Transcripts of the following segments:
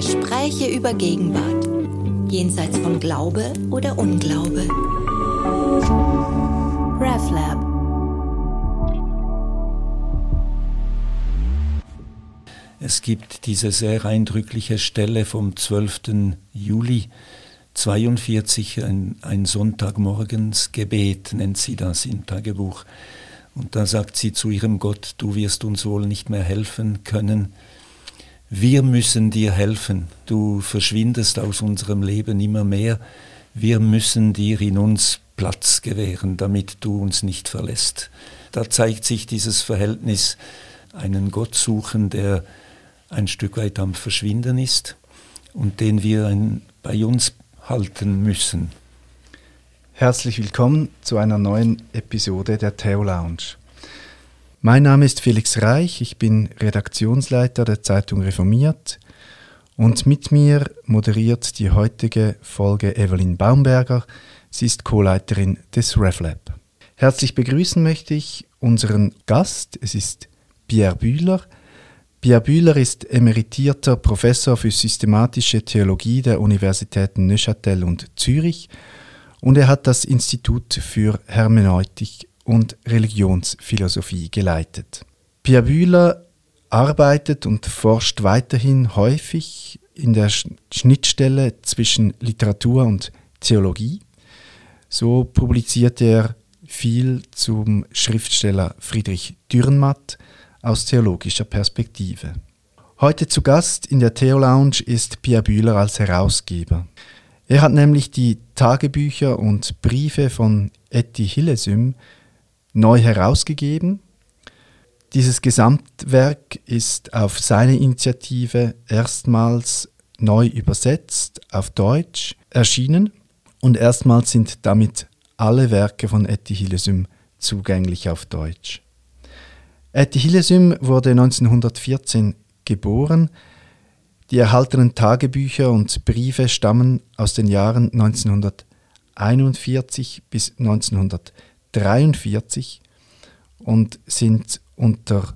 Gespräche über Gegenwart, jenseits von Glaube oder Unglaube. RefLab. Es gibt diese sehr eindrückliche Stelle vom 12. Juli 42, ein, ein Sonntagmorgensgebet nennt sie das im Tagebuch. Und da sagt sie zu ihrem Gott, du wirst uns wohl nicht mehr helfen können. Wir müssen dir helfen. Du verschwindest aus unserem Leben immer mehr. Wir müssen dir in uns Platz gewähren, damit du uns nicht verlässt. Da zeigt sich dieses Verhältnis, einen Gott suchen, der ein Stück weit am Verschwinden ist und den wir bei uns halten müssen. Herzlich willkommen zu einer neuen Episode der Theo Lounge. Mein Name ist Felix Reich, ich bin Redaktionsleiter der Zeitung Reformiert und mit mir moderiert die heutige Folge Evelyn Baumberger. Sie ist Co-Leiterin des RefLab. Herzlich begrüßen möchte ich unseren Gast, es ist Pierre Bühler. Pierre Bühler ist emeritierter Professor für systematische Theologie der Universitäten Neuchâtel und Zürich und er hat das Institut für Hermeneutik und Religionsphilosophie geleitet. Pierre Bühler arbeitet und forscht weiterhin häufig in der Schnittstelle zwischen Literatur und Theologie. So publiziert er viel zum Schriftsteller Friedrich Dürrenmatt aus theologischer Perspektive. Heute zu Gast in der Theo Lounge ist Pierre Bühler als Herausgeber. Er hat nämlich die Tagebücher und Briefe von Etty Hillesum neu herausgegeben. Dieses Gesamtwerk ist auf seine Initiative erstmals neu übersetzt auf Deutsch erschienen und erstmals sind damit alle Werke von Etty Hillesum zugänglich auf Deutsch. Etty Hillesum wurde 1914 geboren, die erhaltenen Tagebücher und Briefe stammen aus den Jahren 1941 bis 1943 und sind unter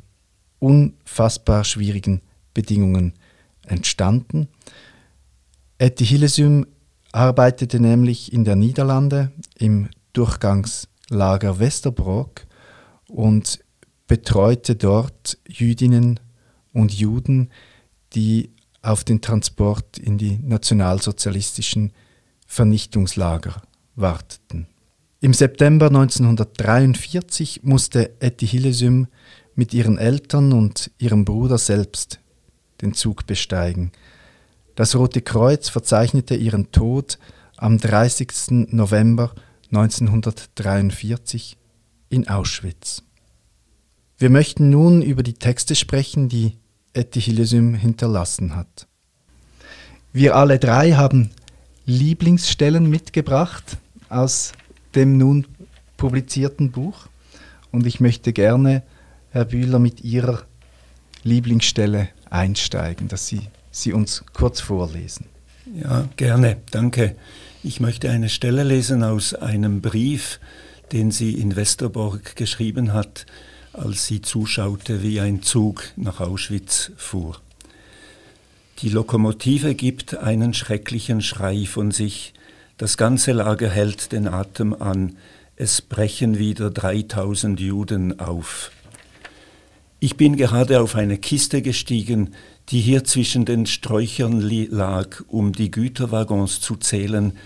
unfassbar schwierigen Bedingungen entstanden. Etty Hillesum arbeitete nämlich in der Niederlande im Durchgangslager Westerbrock und betreute dort Jüdinnen und Juden, die auf den Transport in die nationalsozialistischen Vernichtungslager warteten. Im September 1943 musste Etty Hillesum mit ihren Eltern und ihrem Bruder selbst den Zug besteigen. Das Rote Kreuz verzeichnete ihren Tod am 30. November 1943 in Auschwitz. Wir möchten nun über die Texte sprechen, die Etihilesym hinterlassen hat. Wir alle drei haben Lieblingsstellen mitgebracht aus dem nun publizierten Buch und ich möchte gerne, Herr Bühler, mit Ihrer Lieblingsstelle einsteigen, dass Sie sie uns kurz vorlesen. Ja, gerne, danke. Ich möchte eine Stelle lesen aus einem Brief, den sie in Westerborg geschrieben hat als sie zuschaute, wie ein Zug nach Auschwitz fuhr. Die Lokomotive gibt einen schrecklichen Schrei von sich, das ganze Lager hält den Atem an, es brechen wieder 3000 Juden auf. Ich bin gerade auf eine Kiste gestiegen, die hier zwischen den Sträuchern lag, um die Güterwaggons zu zählen.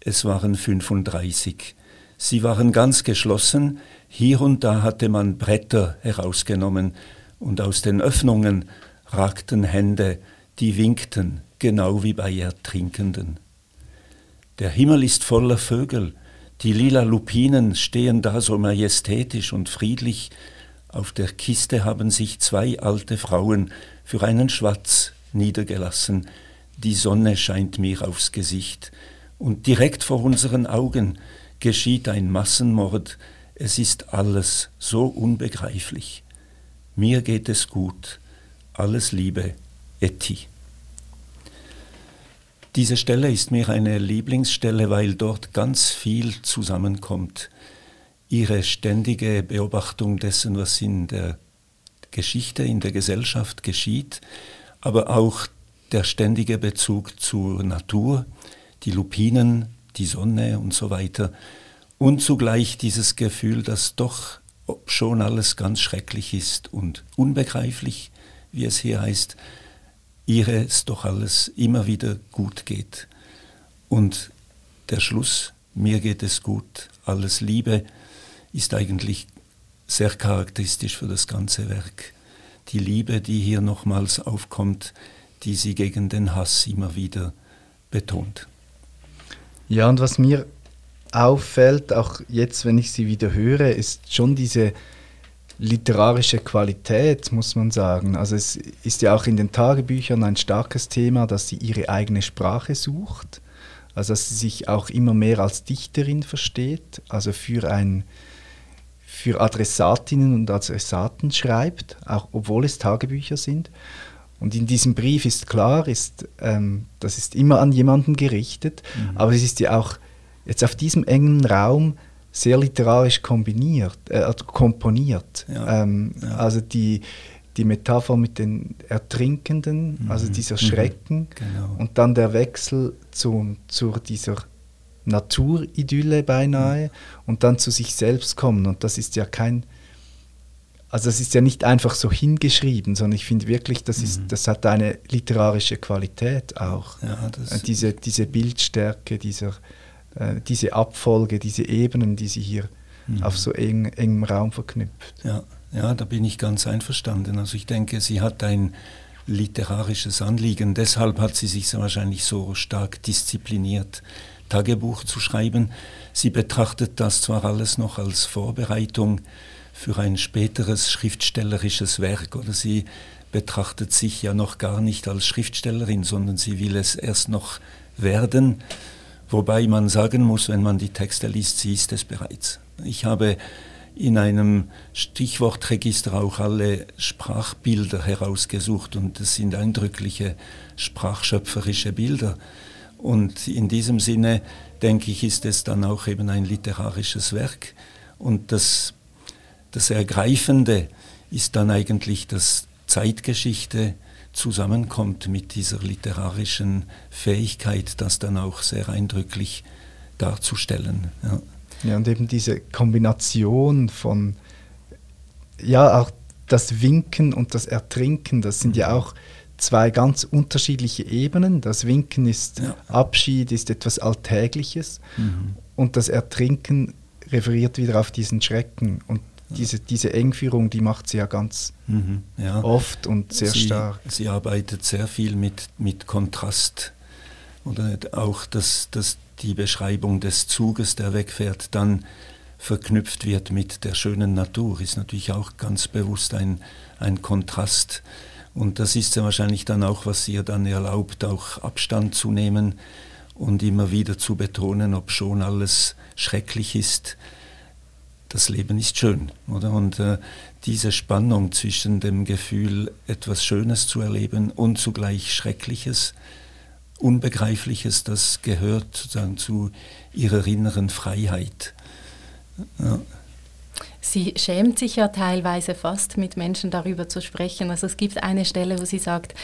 Es waren 35. Sie waren ganz geschlossen, hier und da hatte man Bretter herausgenommen und aus den Öffnungen ragten Hände, die winkten, genau wie bei Ertrinkenden. Der Himmel ist voller Vögel, die lila Lupinen stehen da so majestätisch und friedlich, auf der Kiste haben sich zwei alte Frauen für einen Schwatz niedergelassen, die Sonne scheint mir aufs Gesicht, und direkt vor unseren Augen geschieht ein Massenmord, es ist alles so unbegreiflich. Mir geht es gut. Alles Liebe, Etty. Diese Stelle ist mir eine Lieblingsstelle, weil dort ganz viel zusammenkommt. Ihre ständige Beobachtung dessen, was in der Geschichte, in der Gesellschaft geschieht, aber auch der ständige Bezug zur Natur, die Lupinen, die Sonne und so weiter. Und zugleich dieses Gefühl, dass doch, ob schon alles ganz schrecklich ist und unbegreiflich, wie es hier heißt, ihre es doch alles immer wieder gut geht. Und der Schluss, mir geht es gut, alles Liebe, ist eigentlich sehr charakteristisch für das ganze Werk. Die Liebe, die hier nochmals aufkommt, die sie gegen den Hass immer wieder betont. Ja, und was mir auffällt, auch jetzt, wenn ich sie wieder höre, ist schon diese literarische Qualität, muss man sagen. Also es ist ja auch in den Tagebüchern ein starkes Thema, dass sie ihre eigene Sprache sucht, also dass sie sich auch immer mehr als Dichterin versteht, also für ein für Adressatinnen und Adressaten schreibt, auch obwohl es Tagebücher sind. Und in diesem Brief ist klar, ist, ähm, das ist immer an jemanden gerichtet, mhm. aber es ist ja auch jetzt auf diesem engen Raum sehr literarisch kombiniert, äh, also komponiert. Ja. Ähm, ja. Also die, die Metapher mit den Ertrinkenden, mhm. also dieser mhm. Schrecken mhm. genau. und dann der Wechsel zu, zu dieser Naturidylle beinahe mhm. und dann zu sich selbst kommen. Und das ist ja kein, also das ist ja nicht einfach so hingeschrieben, sondern ich finde wirklich, das, ist, mhm. das hat eine literarische Qualität auch. Ja, äh, diese, diese Bildstärke, dieser, äh, diese Abfolge, diese Ebenen, die sie hier mhm. auf so eng, engem Raum verknüpft. Ja, ja, da bin ich ganz einverstanden. Also ich denke, sie hat ein literarisches Anliegen. Deshalb hat sie sich so wahrscheinlich so stark diszipliniert, Tagebuch zu schreiben. Sie betrachtet das zwar alles noch als Vorbereitung für ein späteres schriftstellerisches Werk oder sie betrachtet sich ja noch gar nicht als Schriftstellerin, sondern sie will es erst noch werden. Wobei man sagen muss, wenn man die Texte liest, sie ist es bereits. Ich habe in einem Stichwortregister auch alle Sprachbilder herausgesucht und es sind eindrückliche sprachschöpferische Bilder. Und in diesem Sinne, denke ich, ist es dann auch eben ein literarisches Werk. Und das, das Ergreifende ist dann eigentlich, dass Zeitgeschichte zusammenkommt mit dieser literarischen Fähigkeit, das dann auch sehr eindrücklich darzustellen. Ja. Ja, und eben diese Kombination von, ja, auch das Winken und das Ertrinken, das sind ja mhm. auch zwei ganz unterschiedliche Ebenen. Das Winken ist ja. Abschied, ist etwas Alltägliches mhm. und das Ertrinken referiert wieder auf diesen Schrecken. Und diese, diese Engführung, die macht sie ja ganz mhm. ja. oft und sehr sie, stark. Sie arbeitet sehr viel mit, mit Kontrast oder auch das, das die Beschreibung des Zuges, der wegfährt, dann verknüpft wird mit der schönen Natur, ist natürlich auch ganz bewusst ein, ein Kontrast. Und das ist ja wahrscheinlich dann auch, was ihr dann erlaubt, auch Abstand zu nehmen und immer wieder zu betonen, ob schon alles schrecklich ist. Das Leben ist schön, oder? Und äh, diese Spannung zwischen dem Gefühl, etwas Schönes zu erleben und zugleich Schreckliches, Unbegreifliches, das gehört sozusagen zu ihrer inneren Freiheit. Ja. Sie schämt sich ja teilweise fast, mit Menschen darüber zu sprechen. Also es gibt eine Stelle, wo sie sagt,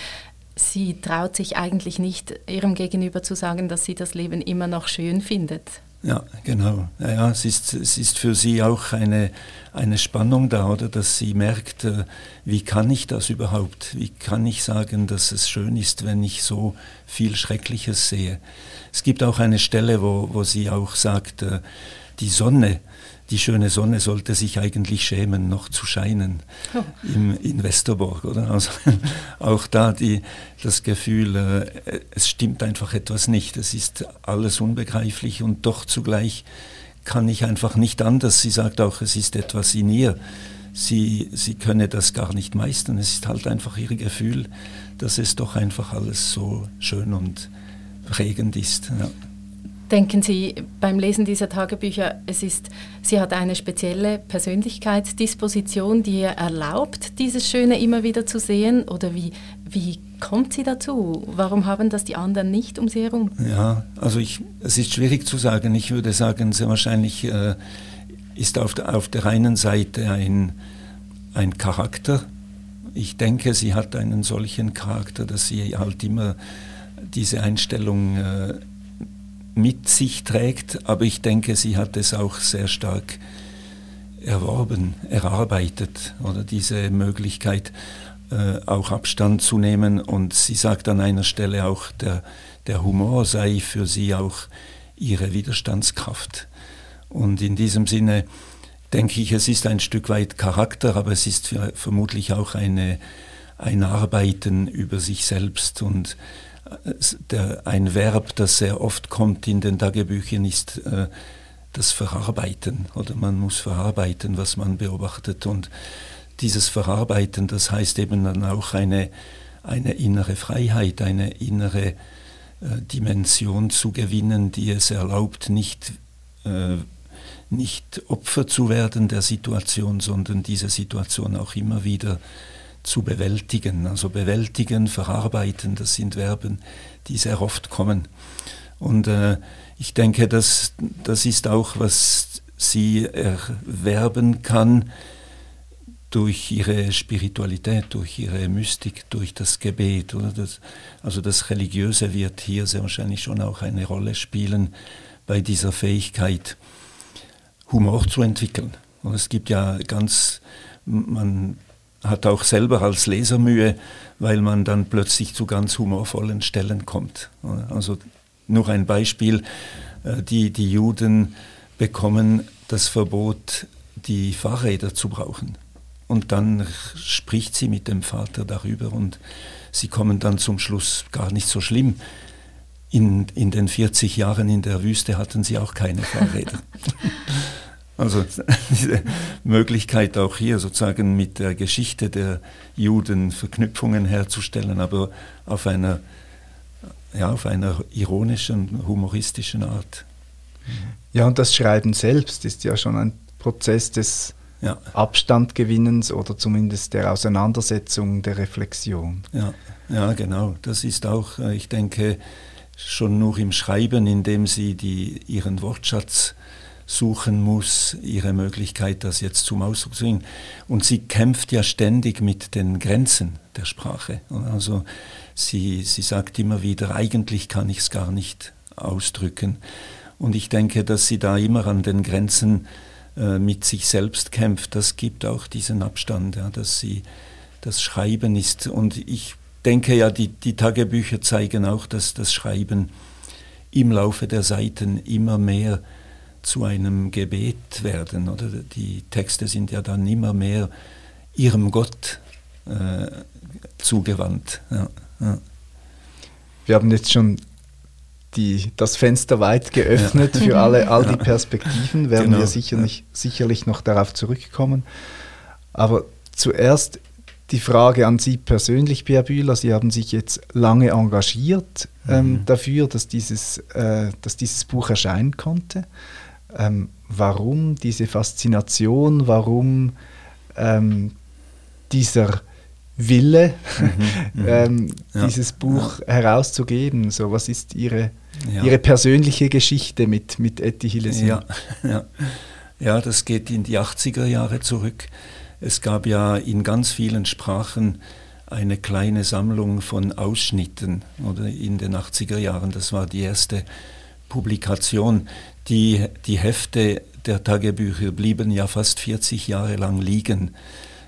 sie traut sich eigentlich nicht, ihrem Gegenüber zu sagen, dass sie das Leben immer noch schön findet. Ja, genau. Ja, es, ist, es ist für sie auch eine, eine Spannung da, oder? Dass sie merkt, äh, wie kann ich das überhaupt? Wie kann ich sagen, dass es schön ist, wenn ich so viel Schreckliches sehe? Es gibt auch eine Stelle, wo, wo sie auch sagt, äh, die Sonne, die schöne Sonne sollte sich eigentlich schämen, noch zu scheinen oh. im, in Westerborg. Oder? Also, auch da die, das Gefühl, äh, es stimmt einfach etwas nicht, es ist alles unbegreiflich und doch zugleich kann ich einfach nicht anders. Sie sagt auch, es ist etwas in ihr. Sie, sie könne das gar nicht meistern. Es ist halt einfach ihr Gefühl, dass es doch einfach alles so schön und prägend ist. Ja. Denken Sie beim Lesen dieser Tagebücher, es ist, sie hat eine spezielle Persönlichkeitsdisposition, die ihr erlaubt, dieses Schöne immer wieder zu sehen? Oder wie, wie kommt sie dazu? Warum haben das die anderen nicht um sie herum? Ja, also ich, es ist schwierig zu sagen. Ich würde sagen, sehr wahrscheinlich äh, ist auf der, auf der einen Seite ein, ein Charakter, ich denke, sie hat einen solchen Charakter, dass sie halt immer diese Einstellung äh, mit sich trägt, aber ich denke, sie hat es auch sehr stark erworben, erarbeitet oder diese Möglichkeit äh, auch Abstand zu nehmen und sie sagt an einer Stelle auch, der, der Humor sei für sie auch ihre Widerstandskraft. Und in diesem Sinne denke ich, es ist ein Stück weit Charakter, aber es ist vermutlich auch eine, ein Arbeiten über sich selbst und der, ein Verb, das sehr oft kommt in den Tagebüchern, ist äh, das Verarbeiten. Oder man muss verarbeiten, was man beobachtet. Und dieses Verarbeiten, das heißt eben dann auch eine, eine innere Freiheit, eine innere äh, Dimension zu gewinnen, die es erlaubt, nicht, äh, nicht Opfer zu werden der Situation, sondern diese Situation auch immer wieder zu bewältigen. Also bewältigen, verarbeiten, das sind Verben, die sehr oft kommen. Und äh, ich denke, das, das ist auch, was sie erwerben kann durch ihre Spiritualität, durch ihre Mystik, durch das Gebet. Oder das, also das Religiöse wird hier sehr wahrscheinlich schon auch eine Rolle spielen bei dieser Fähigkeit, Humor zu entwickeln. Und es gibt ja ganz, man hat auch selber als Leser Mühe, weil man dann plötzlich zu ganz humorvollen Stellen kommt. Also nur ein Beispiel, äh, die, die Juden bekommen das Verbot, die Fahrräder zu brauchen. Und dann spricht sie mit dem Vater darüber und sie kommen dann zum Schluss gar nicht so schlimm. In, in den 40 Jahren in der Wüste hatten sie auch keine Fahrräder. Also diese Möglichkeit auch hier sozusagen mit der Geschichte der Juden Verknüpfungen herzustellen, aber auf einer, ja, auf einer ironischen, humoristischen Art. Ja, und das Schreiben selbst ist ja schon ein Prozess des ja. Abstandgewinnens oder zumindest der Auseinandersetzung, der Reflexion. Ja, ja, genau. Das ist auch, äh, ich denke, schon nur im Schreiben, indem sie die, ihren Wortschatz suchen muss, ihre Möglichkeit, das jetzt zum Ausdruck zu bringen. Und sie kämpft ja ständig mit den Grenzen der Sprache. Also sie, sie sagt immer wieder, eigentlich kann ich es gar nicht ausdrücken. Und ich denke, dass sie da immer an den Grenzen äh, mit sich selbst kämpft. Das gibt auch diesen Abstand, ja, dass sie das Schreiben ist. Und ich denke ja, die, die Tagebücher zeigen auch, dass das Schreiben im Laufe der Seiten immer mehr zu einem Gebet werden. Oder die Texte sind ja dann immer mehr ihrem Gott äh, zugewandt. Ja, ja. Wir haben jetzt schon die, das Fenster weit geöffnet ja. für alle, all die Perspektiven, werden genau. wir sicherlich, sicherlich noch darauf zurückkommen. Aber zuerst die Frage an Sie persönlich, Pierre Bühler. Sie haben sich jetzt lange engagiert ähm, mhm. dafür, dass dieses, äh, dass dieses Buch erscheinen konnte ähm, warum diese Faszination, warum ähm, dieser Wille, mhm, mhm. ähm, ja, dieses Buch ja. herauszugeben. So, was ist Ihre, ja. Ihre persönliche Geschichte mit, mit Etty Hillesin? Ja, ja. ja, das geht in die 80er Jahre zurück. Es gab ja in ganz vielen Sprachen eine kleine Sammlung von Ausschnitten oder in den 80er Jahren. Das war die erste Publikation. Die, die Hefte der Tagebücher blieben ja fast 40 Jahre lang liegen,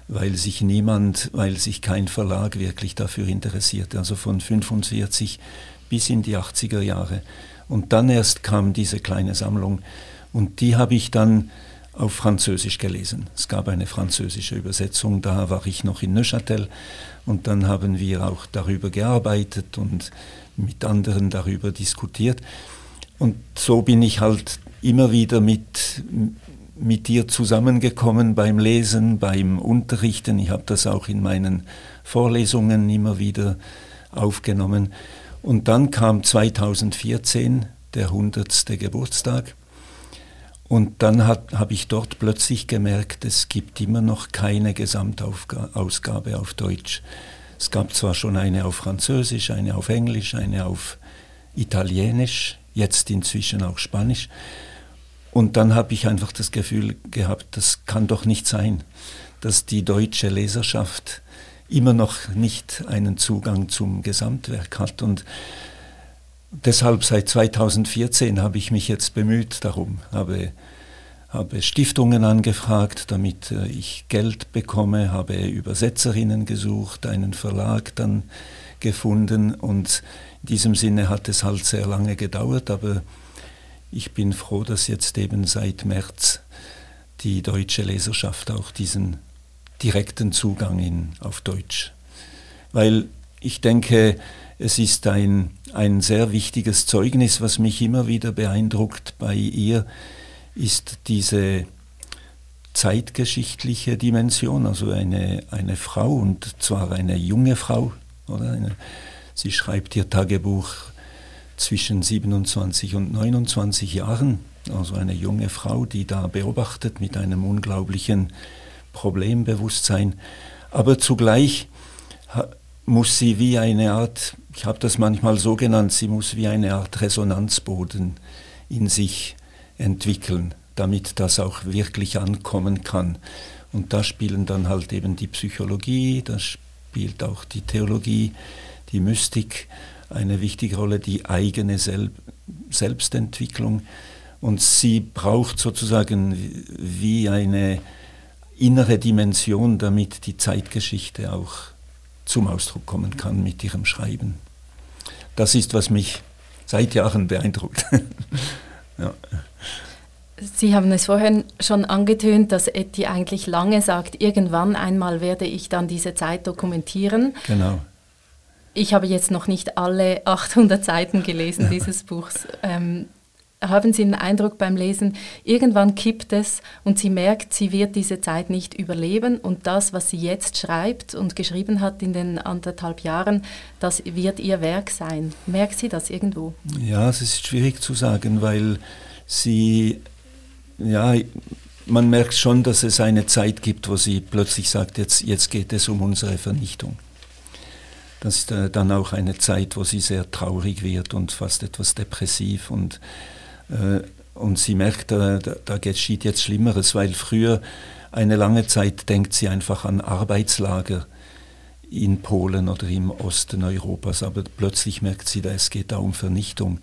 weil sich niemand, weil sich kein Verlag wirklich dafür interessierte, also von 45 bis in die 80er Jahre. Und dann erst kam diese kleine Sammlung und die habe ich dann auf Französisch gelesen. Es gab eine französische Übersetzung, da war ich noch in Neuchâtel und dann haben wir auch darüber gearbeitet und mit anderen darüber diskutiert. Und so bin ich halt immer wieder mit, mit dir zusammengekommen beim Lesen, beim Unterrichten. Ich habe das auch in meinen Vorlesungen immer wieder aufgenommen. Und dann kam 2014 der 100. Geburtstag. Und dann habe ich dort plötzlich gemerkt, es gibt immer noch keine Gesamtausgabe auf Deutsch. Es gab zwar schon eine auf Französisch, eine auf Englisch, eine auf Italienisch, jetzt inzwischen auch Spanisch. Und dann habe ich einfach das Gefühl gehabt, das kann doch nicht sein, dass die deutsche Leserschaft immer noch nicht einen Zugang zum Gesamtwerk hat. Und deshalb seit 2014 habe ich mich jetzt bemüht darum, habe, habe Stiftungen angefragt, damit äh, ich Geld bekomme, habe Übersetzerinnen gesucht, einen Verlag dann gefunden und diesem Sinne hat es halt sehr lange gedauert, aber ich bin froh, dass jetzt eben seit März die deutsche Leserschaft auch diesen direkten Zugang in, auf Deutsch. Weil ich denke, es ist ein, ein sehr wichtiges Zeugnis, was mich immer wieder beeindruckt bei ihr, ist diese zeitgeschichtliche Dimension, also eine, eine Frau und zwar eine junge Frau, oder? Eine, sie schreibt ihr Tagebuch zwischen 27 und 29 Jahren, also eine junge Frau, die da beobachtet mit einem unglaublichen Problembewusstsein. Aber zugleich muss sie wie eine Art, ich habe das manchmal so genannt, sie muss wie eine Art Resonanzboden in sich entwickeln, damit das auch wirklich ankommen kann. Und da spielen dann halt eben die Psychologie, da spielt auch die Theologie, die Mystik eine wichtige Rolle, die eigene Sel Selbstentwicklung. Und sie braucht sozusagen wie eine innere Dimension, damit die Zeitgeschichte auch zum Ausdruck kommen kann mit ihrem Schreiben. Das ist, was mich seit Jahren beeindruckt. ja. Sie haben es vorhin schon angetönt, dass Etty eigentlich lange sagt, irgendwann einmal werde ich dann diese Zeit dokumentieren. Genau. Ich habe jetzt noch nicht alle 800 Seiten gelesen dieses Buchs. Ähm, haben Sie den Eindruck beim Lesen, irgendwann kippt es und sie merkt, sie wird diese Zeit nicht überleben und das, was sie jetzt schreibt und geschrieben hat in den anderthalb Jahren, das wird ihr Werk sein. Merkt sie das irgendwo? Ja, es ist schwierig zu sagen, weil sie, ja, man merkt schon, dass es eine Zeit gibt, wo sie plötzlich sagt, jetzt, jetzt geht es um unsere Vernichtung. Das ist äh, dann auch eine Zeit, wo sie sehr traurig wird und fast etwas depressiv und äh, und sie merkt, da, da geschieht jetzt Schlimmeres, weil früher eine lange Zeit denkt sie einfach an Arbeitslager in Polen oder im Osten Europas, aber plötzlich merkt sie, es geht da um Vernichtung.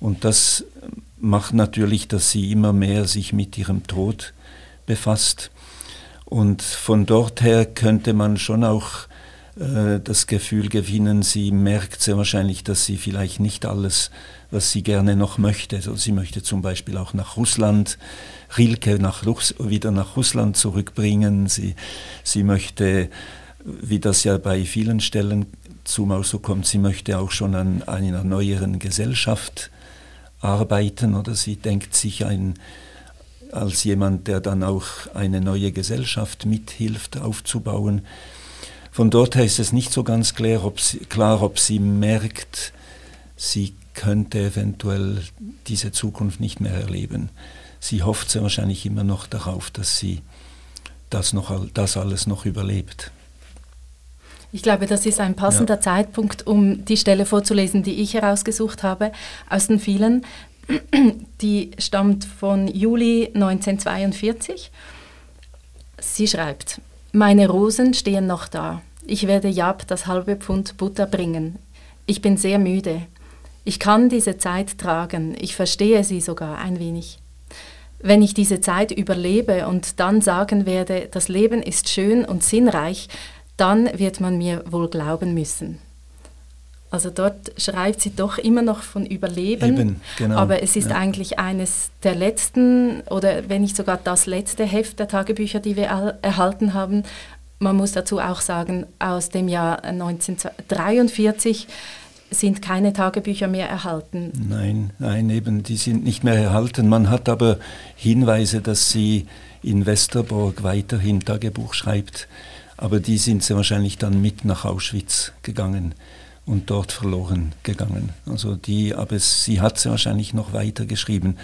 Und das macht natürlich, dass sie immer mehr sich mit ihrem Tod befasst. Und von dort her könnte man schon auch äh, das Gefühl gewinnen, sie merkt sehr wahrscheinlich, dass sie vielleicht nicht alles, was sie gerne noch möchte, also sie möchte zum Beispiel auch nach Russland, Rilke nach, wieder nach Russland zurückbringen, sie, sie möchte, wie das ja bei vielen Stellen zum Ausdruck kommt, sie möchte auch schon an einer neueren Gesellschaft arbeiten. Oder sie denkt sich ein, als jemand, der dann auch eine neue Gesellschaft mithilft aufzubauen. Von dort her ist es nicht so ganz klar, ob sie, klar, ob sie merkt, sie könnte eventuell diese Zukunft nicht mehr erleben. Sie hofft sehr wahrscheinlich immer noch darauf, dass sie das, noch, das alles noch überlebt. Ich glaube, das ist ein passender ja. Zeitpunkt, um die Stelle vorzulesen, die ich herausgesucht habe, aus den vielen. Die stammt von Juli 1942. Sie schreibt, meine Rosen stehen noch da. Ich werde Jab das halbe Pfund Butter bringen. Ich bin sehr müde. Ich kann diese Zeit tragen. Ich verstehe sie sogar ein wenig. Wenn ich diese Zeit überlebe und dann sagen werde, das Leben ist schön und sinnreich, dann wird man mir wohl glauben müssen. Also dort schreibt sie doch immer noch von Überleben, Eben, genau, aber es ist ja. eigentlich eines der letzten oder wenn nicht sogar das letzte Heft der Tagebücher, die wir erhalten haben, man muss dazu auch sagen, aus dem Jahr 1943 sind keine Tagebücher mehr erhalten. Nein, nein, eben, die sind nicht mehr erhalten. Man hat aber Hinweise, dass sie in Westerborg weiterhin Tagebuch schreibt, aber die sind sie wahrscheinlich dann mit nach Auschwitz gegangen und dort verloren gegangen. Also die, aber sie hat sie wahrscheinlich noch weiter geschrieben.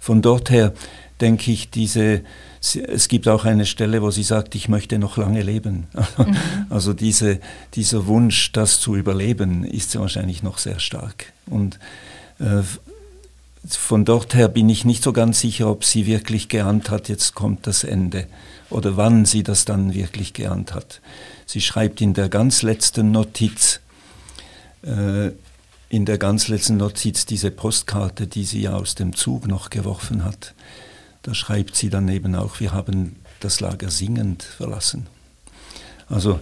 Von dort her denke ich, diese, es gibt auch eine Stelle, wo sie sagt, ich möchte noch lange leben. Mhm. Also diese, dieser Wunsch, das zu überleben, ist wahrscheinlich noch sehr stark. Und äh, von dort her bin ich nicht so ganz sicher, ob sie wirklich geahnt hat, jetzt kommt das Ende oder wann sie das dann wirklich geahnt hat. Sie schreibt in der ganz letzten Notiz, äh, in der ganz letzten Notiz diese Postkarte, die sie aus dem Zug noch geworfen hat. Da schreibt sie dann eben auch, wir haben das Lager singend verlassen. Also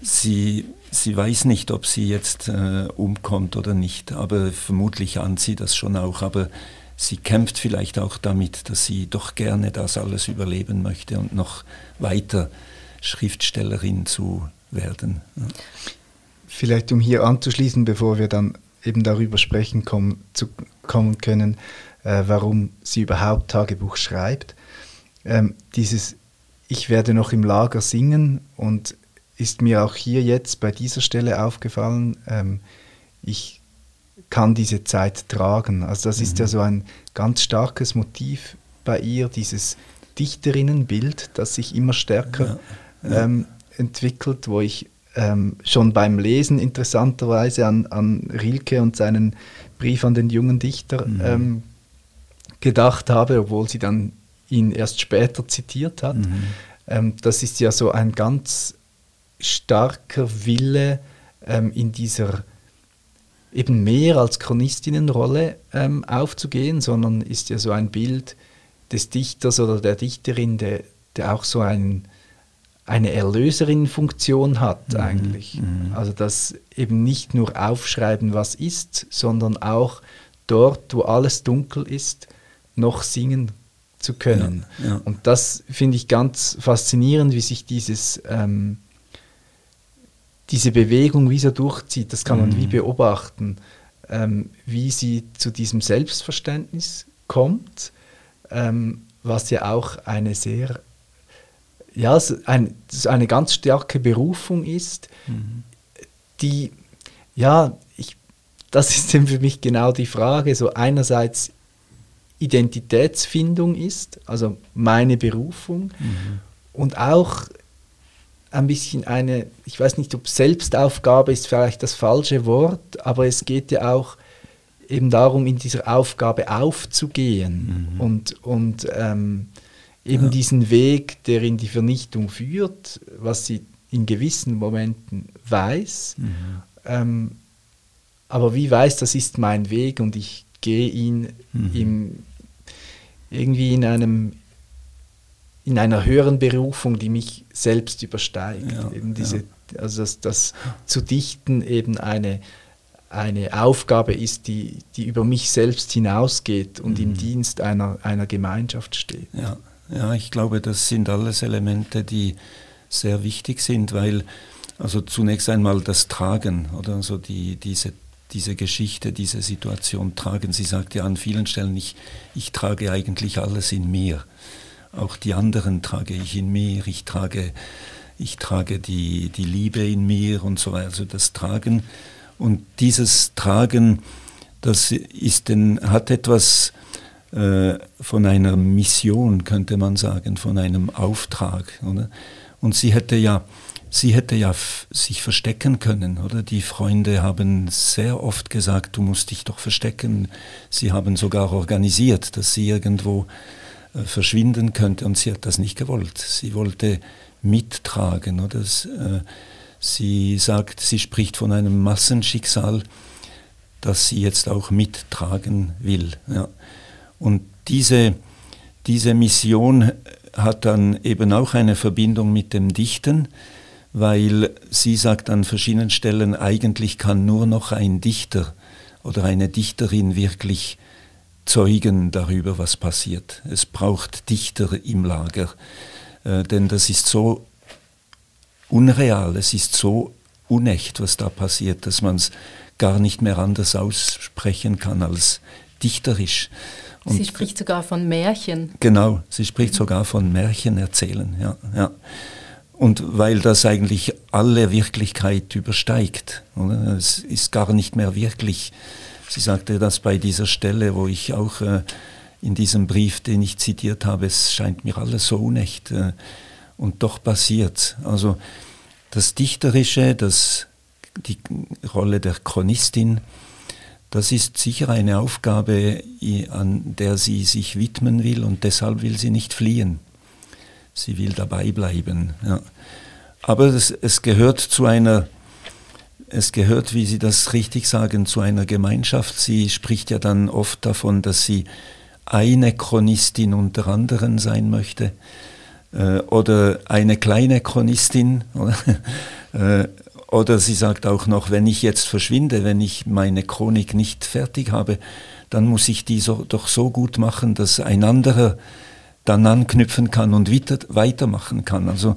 sie, sie weiß nicht, ob sie jetzt äh, umkommt oder nicht, aber vermutlich ahnt sie das schon auch. Aber sie kämpft vielleicht auch damit, dass sie doch gerne das alles überleben möchte und noch weiter Schriftstellerin zu werden. Ja. Vielleicht um hier anzuschließen, bevor wir dann eben darüber sprechen kommen, zu, kommen können, äh, warum sie überhaupt Tagebuch schreibt. Ähm, dieses Ich werde noch im Lager singen und ist mir auch hier jetzt bei dieser Stelle aufgefallen, ähm, ich kann diese Zeit tragen. Also das mhm. ist ja mhm. so ein ganz starkes Motiv bei ihr, dieses Dichterinnenbild, das sich immer stärker ja. Ja. Ähm, entwickelt, wo ich ähm, schon beim Lesen interessanterweise an, an Rilke und seinen Brief an den jungen Dichter mhm. ähm, gedacht habe, obwohl sie dann ihn erst später zitiert hat. Mhm. Ähm, das ist ja so ein ganz starker Wille ähm, in dieser eben mehr als Chronistinnenrolle ähm, aufzugehen, sondern ist ja so ein Bild des Dichters oder der Dichterin, der, der auch so ein, eine Erlöserin-Funktion hat mhm. eigentlich. Mhm. Also das eben nicht nur aufschreiben, was ist, sondern auch dort, wo alles dunkel ist, noch singen zu können. Ja, ja. Und das finde ich ganz faszinierend, wie sich dieses ähm, diese Bewegung, wie sie durchzieht, das kann man mhm. wie beobachten, ähm, wie sie zu diesem Selbstverständnis kommt, ähm, was ja auch eine sehr, ja, ein, eine ganz starke Berufung ist, mhm. die, ja, ich, das ist für mich genau die Frage, so einerseits Identitätsfindung ist, also meine Berufung, mhm. und auch ein bisschen eine, ich weiß nicht, ob Selbstaufgabe ist vielleicht das falsche Wort, aber es geht ja auch eben darum, in dieser Aufgabe aufzugehen mhm. und, und ähm, eben ja. diesen Weg, der in die Vernichtung führt, was sie in gewissen Momenten weiß, mhm. ähm, aber wie weiß, das ist mein Weg und ich gehe ihn mhm. im, irgendwie in einem in einer höheren Berufung, die mich selbst übersteigt. Ja, eben diese, ja. Also dass das zu dichten eben eine, eine Aufgabe ist, die, die über mich selbst hinausgeht und mhm. im Dienst einer, einer Gemeinschaft steht. Ja. ja, ich glaube, das sind alles Elemente, die sehr wichtig sind, weil also zunächst einmal das Tragen oder also die, diese, diese Geschichte, diese Situation tragen. Sie sagt ja an vielen Stellen, ich, ich trage eigentlich alles in mir. Auch die anderen trage ich in mir. Ich trage, ich trage die, die Liebe in mir und so weiter. Also das Tragen. Und dieses Tragen, das ist denn, hat etwas äh, von einer Mission, könnte man sagen, von einem Auftrag. Oder? Und sie hätte ja, sie hätte ja sich verstecken können, oder? Die Freunde haben sehr oft gesagt, du musst dich doch verstecken. Sie haben sogar organisiert, dass sie irgendwo äh, verschwinden könnte. Und sie hat das nicht gewollt. Sie wollte mittragen. Oder? Äh, sie sagt, sie spricht von einem Massenschicksal, das sie jetzt auch mittragen will. Ja. Und diese, diese Mission hat dann eben auch eine Verbindung mit dem Dichten, weil sie sagt an verschiedenen Stellen, eigentlich kann nur noch ein Dichter oder eine Dichterin wirklich Zeugen darüber, was passiert. Es braucht Dichter im Lager, äh, denn das ist so unreal, es ist so unecht, was da passiert, dass man es gar nicht mehr anders aussprechen kann als dichterisch. Und sie spricht sogar von Märchen. Genau, sie spricht sogar von Märchen erzählen, ja, ja. Und weil das eigentlich alle Wirklichkeit übersteigt. Oder? Es ist gar nicht mehr wirklich Sie sagte das bei dieser Stelle, wo ich auch äh, in diesem Brief, den ich zitiert habe, es scheint mir alles so unecht. Äh, und doch passiert. Also das Dichterische, das, die Rolle der Chronistin, das ist sicher eine Aufgabe, an der sie sich widmen will und deshalb will sie nicht fliehen. Sie will dabei bleiben. Ja. Aber es, es gehört zu einer, es gehört, wie Sie das richtig sagen, zu einer Gemeinschaft. Sie spricht ja dann oft davon, dass sie eine Chronistin unter anderen sein möchte äh, oder eine kleine Chronistin. Oder, äh, oder sie sagt auch noch, wenn ich jetzt verschwinde, wenn ich meine Chronik nicht fertig habe, dann muss ich die so, doch so gut machen, dass ein anderer dann anknüpfen kann und weiter, weitermachen kann. Also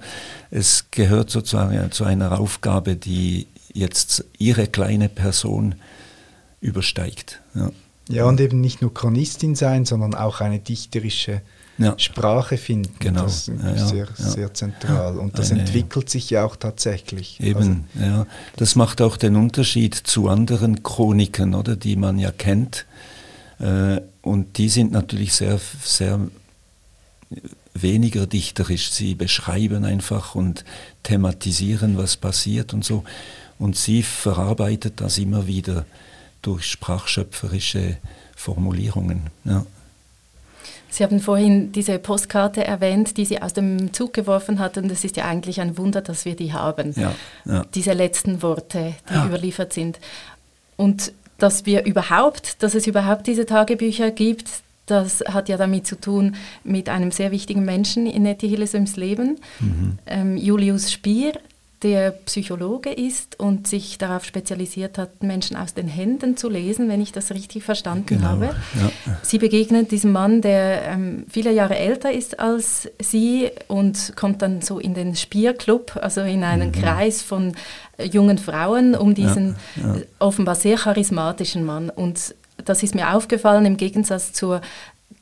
es gehört sozusagen zu einer Aufgabe, die jetzt ihre kleine Person übersteigt. Ja. ja, und eben nicht nur Chronistin sein, sondern auch eine dichterische ja. Sprache finden. Genau. Das ist ja, sehr, sehr zentral. Und das Eine, entwickelt sich ja auch tatsächlich. Eben, also, ja. Das macht auch den Unterschied zu anderen Chroniken, oder, die man ja kennt. Äh, und die sind natürlich sehr, sehr weniger dichterisch. Sie beschreiben einfach und thematisieren, was passiert und so. Und sie verarbeitet das immer wieder durch sprachschöpferische Formulierungen. Ja. Sie haben vorhin diese Postkarte erwähnt, die Sie aus dem Zug geworfen hat, und es ist ja eigentlich ein Wunder, dass wir die haben. Ja, ja. Diese letzten Worte, die ja. überliefert sind. Und dass wir überhaupt, dass es überhaupt diese Tagebücher gibt, das hat ja damit zu tun mit einem sehr wichtigen Menschen in Nettie Hillesums Leben, mhm. ähm, Julius Spier, der Psychologe ist und sich darauf spezialisiert hat, Menschen aus den Händen zu lesen, wenn ich das richtig verstanden genau, habe. Ja. Sie begegnet diesem Mann, der ähm, viele Jahre älter ist als Sie und kommt dann so in den Spierclub, also in einen mhm. Kreis von jungen Frauen um diesen ja, ja. offenbar sehr charismatischen Mann. Und das ist mir aufgefallen im Gegensatz zur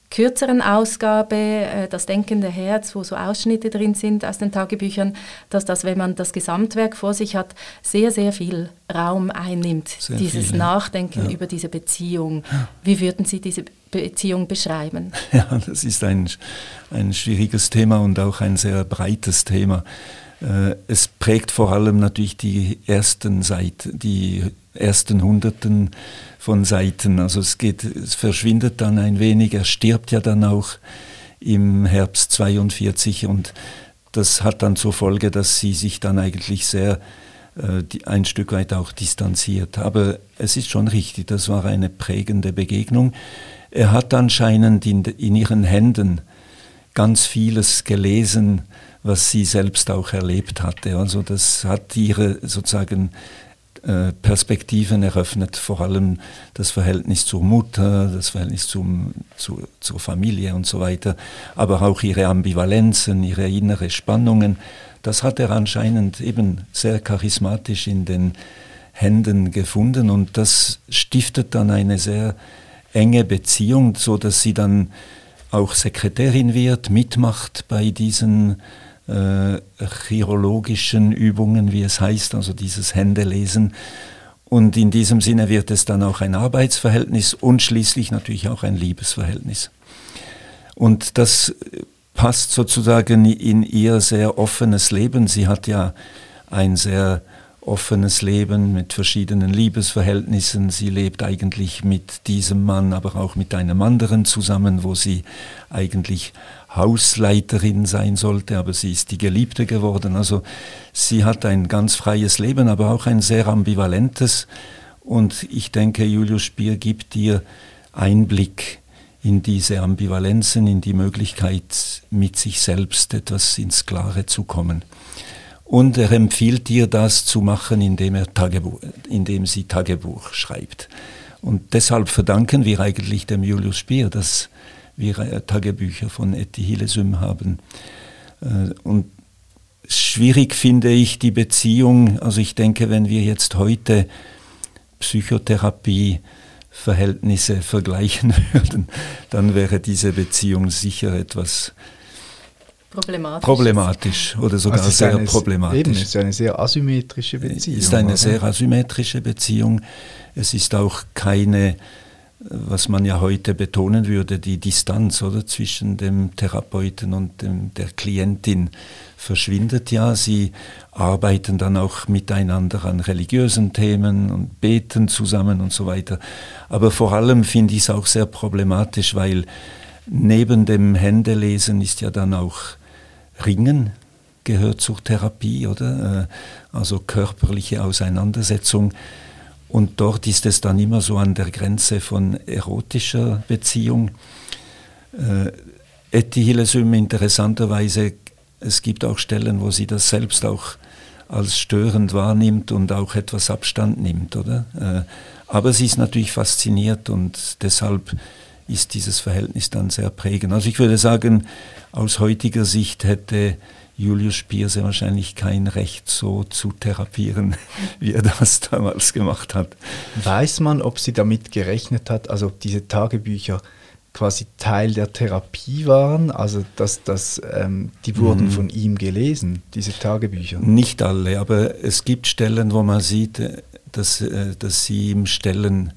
kürzeren Ausgabe, äh, das Denkende Herz, wo so Ausschnitte drin sind aus den Tagebüchern, dass das, wenn man das Gesamtwerk vor sich hat, sehr, sehr viel Raum einnimmt, sehr dieses viel, Nachdenken ja. über diese Beziehung. Wie würden Sie diese Beziehung beschreiben? Ja, das ist ein, ein schwieriges Thema und auch ein sehr breites Thema. Äh, es prägt vor allem natürlich die ersten Seiten, die ersten Hunderten von Seiten. Also es geht, es verschwindet dann ein wenig. Er stirbt ja dann auch im Herbst 42 und das hat dann zur Folge, dass sie sich dann eigentlich sehr äh, ein Stück weit auch distanziert. Aber es ist schon richtig, das war eine prägende Begegnung. Er hat anscheinend in, in ihren Händen ganz vieles gelesen, was sie selbst auch erlebt hatte. Also das hat ihre sozusagen äh, Perspektiven eröffnet, vor allem das Verhältnis zur Mutter, das Verhältnis zum, zu, zur Familie und so weiter, aber auch ihre Ambivalenzen, ihre innere Spannungen. Das hat er anscheinend eben sehr charismatisch in den Händen gefunden und das stiftet dann eine sehr enge Beziehung, so dass sie dann auch Sekretärin wird, mitmacht bei diesen äh, chirologischen Übungen, wie es heißt, also dieses Händelesen. Und in diesem Sinne wird es dann auch ein Arbeitsverhältnis und schließlich natürlich auch ein Liebesverhältnis. Und das passt sozusagen in ihr sehr offenes Leben. Sie hat ja ein sehr offenes Leben mit verschiedenen Liebesverhältnissen. Sie lebt eigentlich mit diesem Mann, aber auch mit einem anderen zusammen, wo sie eigentlich Hausleiterin sein sollte, aber sie ist die Geliebte geworden. Also sie hat ein ganz freies Leben, aber auch ein sehr ambivalentes. Und ich denke, Julius Spier gibt dir Einblick in diese Ambivalenzen, in die Möglichkeit, mit sich selbst etwas ins Klare zu kommen. Und er empfiehlt dir, das zu machen, indem, er Tagebuch, indem sie Tagebuch schreibt. Und deshalb verdanken wir eigentlich dem Julius Spier, dass wir äh, Tagebücher von Etty Hillesum haben. Äh, und schwierig finde ich die Beziehung, also ich denke, wenn wir jetzt heute Psychotherapie Verhältnisse vergleichen würden, dann wäre diese Beziehung sicher etwas problematisch, problematisch oder sogar also sehr eine, problematisch. Eben, es ist eine sehr asymmetrische Beziehung. Es ist eine oder? sehr asymmetrische Beziehung. Es ist auch keine was man ja heute betonen würde, die Distanz oder zwischen dem Therapeuten und dem, der Klientin verschwindet ja. Sie arbeiten dann auch miteinander an religiösen Themen und beten zusammen und so weiter. Aber vor allem finde ich es auch sehr problematisch, weil neben dem Händelesen ist ja dann auch Ringen gehört zur Therapie, oder? Äh, also körperliche Auseinandersetzung. Und dort ist es dann immer so an der Grenze von erotischer Beziehung. Äh, Etty Hillesum interessanterweise, es gibt auch Stellen, wo sie das selbst auch als störend wahrnimmt und auch etwas Abstand nimmt, oder? Äh, aber sie ist natürlich fasziniert und deshalb ist dieses Verhältnis dann sehr prägend. Also ich würde sagen, aus heutiger Sicht hätte Julius Spier sehr wahrscheinlich kein Recht, so zu therapieren, wie er das damals gemacht hat. Weiß man, ob sie damit gerechnet hat, also ob diese Tagebücher quasi Teil der Therapie waren, also dass das, ähm, die wurden mhm. von ihm gelesen, diese Tagebücher? Nicht alle, aber es gibt Stellen, wo man sieht, äh, dass, äh, dass sie ihm Stellen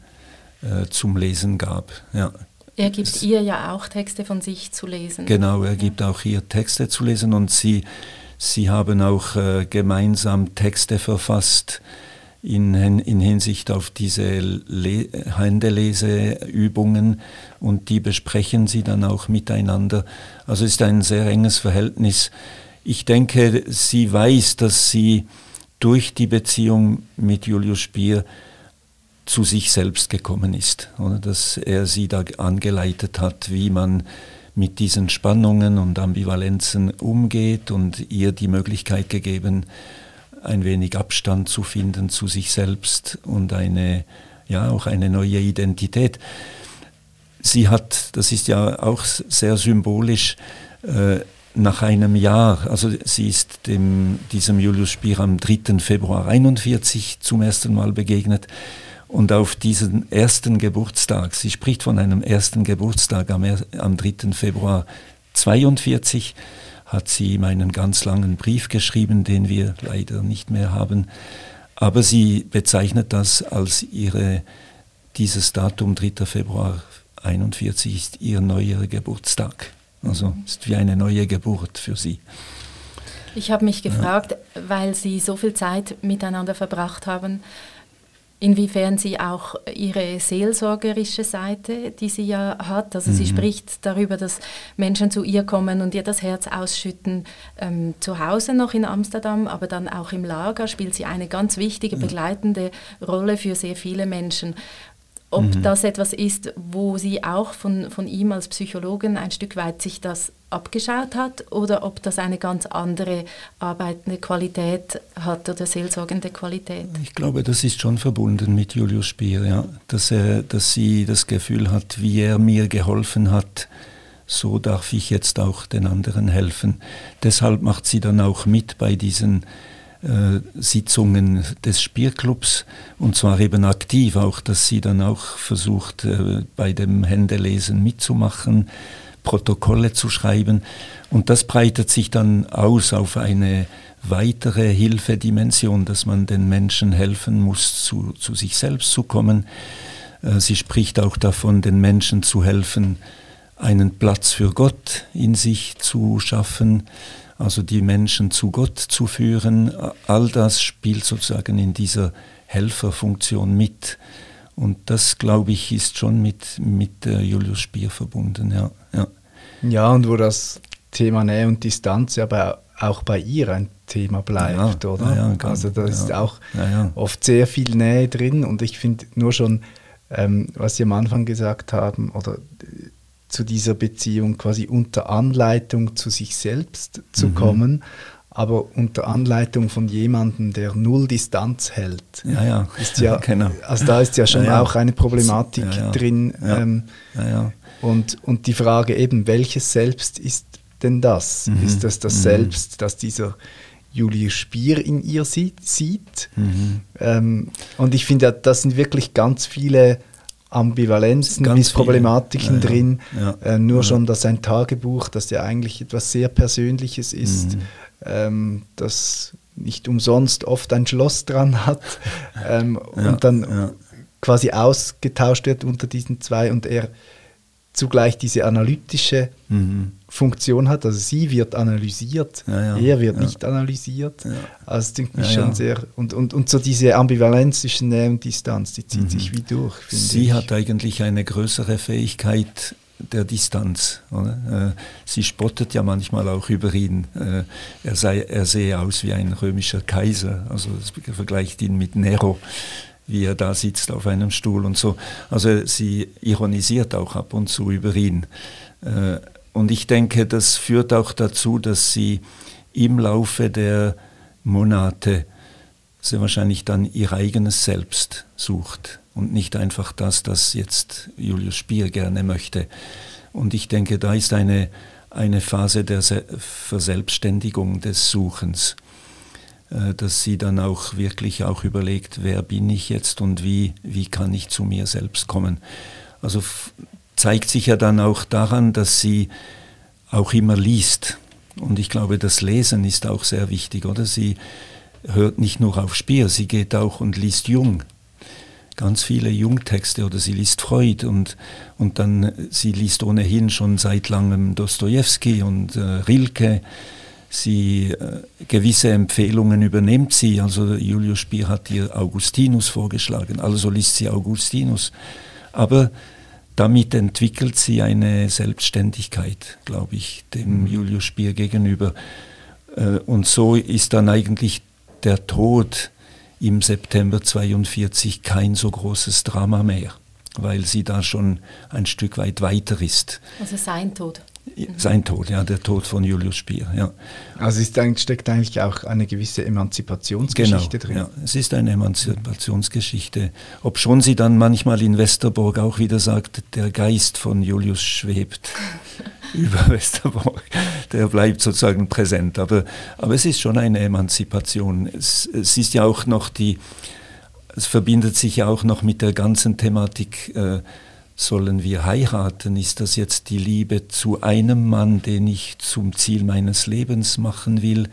äh, zum Lesen gab. Ja. Er gibt es, ihr ja auch Texte von sich zu lesen. Genau, er gibt auch ihr Texte zu lesen und sie, sie haben auch äh, gemeinsam Texte verfasst in, in Hinsicht auf diese Le Händeleseübungen und die besprechen sie dann auch miteinander. Also es ist ein sehr enges Verhältnis. Ich denke, sie weiß, dass sie durch die Beziehung mit Julius Spier zu sich selbst gekommen ist, oder dass er sie da angeleitet hat, wie man mit diesen Spannungen und Ambivalenzen umgeht und ihr die Möglichkeit gegeben, ein wenig Abstand zu finden zu sich selbst und eine, ja, auch eine neue Identität. Sie hat, das ist ja auch sehr symbolisch, äh, nach einem Jahr, also sie ist dem, diesem Julius Spier am 3. Februar 41 zum ersten Mal begegnet und auf diesen ersten Geburtstag, sie spricht von einem ersten Geburtstag am, am 3. Februar 42, hat sie ihm einen ganz langen Brief geschrieben, den wir leider nicht mehr haben. Aber sie bezeichnet das als ihre, dieses Datum 3. Februar 41 ist ihr neuer Geburtstag. Also ist wie eine neue Geburt für sie. Ich habe mich gefragt, ja. weil Sie so viel Zeit miteinander verbracht haben, inwiefern sie auch ihre seelsorgerische Seite, die sie ja hat, also mhm. sie spricht darüber, dass Menschen zu ihr kommen und ihr das Herz ausschütten, ähm, zu Hause noch in Amsterdam, aber dann auch im Lager spielt sie eine ganz wichtige begleitende Rolle für sehr viele Menschen ob mhm. das etwas ist, wo sie auch von, von ihm als Psychologen ein Stück weit sich das abgeschaut hat oder ob das eine ganz andere arbeitende Qualität hat oder seelsorgende Qualität. Ich glaube, das ist schon verbunden mit Julius Spier, ja. dass, er, dass sie das Gefühl hat, wie er mir geholfen hat, so darf ich jetzt auch den anderen helfen. Deshalb macht sie dann auch mit bei diesen Sitzungen des Spielclubs. Und zwar eben aktiv auch, dass sie dann auch versucht, äh, bei dem Händelesen mitzumachen, Protokolle zu schreiben. Und das breitet sich dann aus auf eine weitere Hilfedimension, dass man den Menschen helfen muss, zu, zu sich selbst zu kommen. Äh, sie spricht auch davon, den Menschen zu helfen, einen Platz für Gott in sich zu schaffen, also die Menschen zu Gott zu führen, all das spielt sozusagen in dieser Helferfunktion mit. Und das, glaube ich, ist schon mit, mit Julius Spier verbunden. Ja, ja. ja, und wo das Thema Nähe und Distanz aber auch bei ihr ein Thema bleibt, ja, oder? Ja, also da ist auch oft sehr viel Nähe drin und ich finde nur schon, ähm, was Sie am Anfang gesagt haben, oder zu dieser Beziehung quasi unter Anleitung zu sich selbst zu mhm. kommen, aber unter Anleitung von jemandem, der null Distanz hält. Ja, ja. Ist ja, genau. Also da ist ja schon ja, ja. auch eine Problematik ja, drin. Ähm, und, und die Frage eben, welches Selbst ist denn das? Mhm. Ist das das mhm. Selbst, das dieser Julius Spier in ihr sieht? sieht? Mhm. Ähm, und ich finde, das sind wirklich ganz viele Ambivalenzen, Ganz Problematiken ja, drin. Ja, äh, nur ja. schon, dass ein Tagebuch, das ja eigentlich etwas sehr Persönliches ist, mhm. ähm, das nicht umsonst oft ein Schloss dran hat. Ähm, und dann quasi ausgetauscht wird unter diesen zwei und er zugleich diese analytische mhm. Funktion hat. Also sie wird analysiert, ja, ja, er wird ja. nicht analysiert. Also das denke ich schon sehr. Und, und, und so diese Ambivalenz zwischen Nähe und Distanz, die zieht mhm. sich wie durch. Sie ich. hat eigentlich eine größere Fähigkeit der Distanz. Oder? Äh, sie spottet ja manchmal auch über ihn. Äh, er, sei, er sehe aus wie ein römischer Kaiser. Also vergleicht ihn mit Nero wie er da sitzt auf einem Stuhl und so. Also sie ironisiert auch ab und zu über ihn. Und ich denke, das führt auch dazu, dass sie im Laufe der Monate sehr wahrscheinlich dann ihr eigenes Selbst sucht und nicht einfach das, das jetzt Julius Spier gerne möchte. Und ich denke, da ist eine, eine Phase der Verselbstständigung des Suchens. Äh, dass sie dann auch wirklich auch überlegt, wer bin ich jetzt und wie, wie kann ich zu mir selbst kommen. Also zeigt sich ja dann auch daran, dass sie auch immer liest. Und ich glaube, das Lesen ist auch sehr wichtig, oder? Sie hört nicht nur auf Spiel, sie geht auch und liest Jung. Ganz viele Jungtexte oder sie liest Freud und, und dann sie liest ohnehin schon seit langem Dostoevsky und äh, Rilke Sie äh, gewisse Empfehlungen übernimmt sie. Also Julius Spier hat ihr Augustinus vorgeschlagen, also liest sie Augustinus. Aber damit entwickelt sie eine Selbstständigkeit, glaube ich, dem mhm. Julius Spier gegenüber. Äh, und so ist dann eigentlich der Tod im September 42 kein so großes Drama mehr, weil sie da schon ein Stück weit weiter ist. Also sein Tod. Sein Tod, ja, der Tod von Julius Spier. Ja. Also es steckt eigentlich auch eine gewisse Emanzipationsgeschichte genau, drin. Ja, es ist eine Emanzipationsgeschichte. Ob schon sie dann manchmal in Westerborg auch wieder sagt, der Geist von Julius schwebt über Westerborg. Der bleibt sozusagen präsent. Aber, aber es ist schon eine Emanzipation. Es, es ist ja auch noch die, es verbindet sich ja auch noch mit der ganzen Thematik. Äh, sollen wir heiraten? Ist das jetzt die Liebe zu einem Mann, den ich zum Ziel meines Lebens machen will?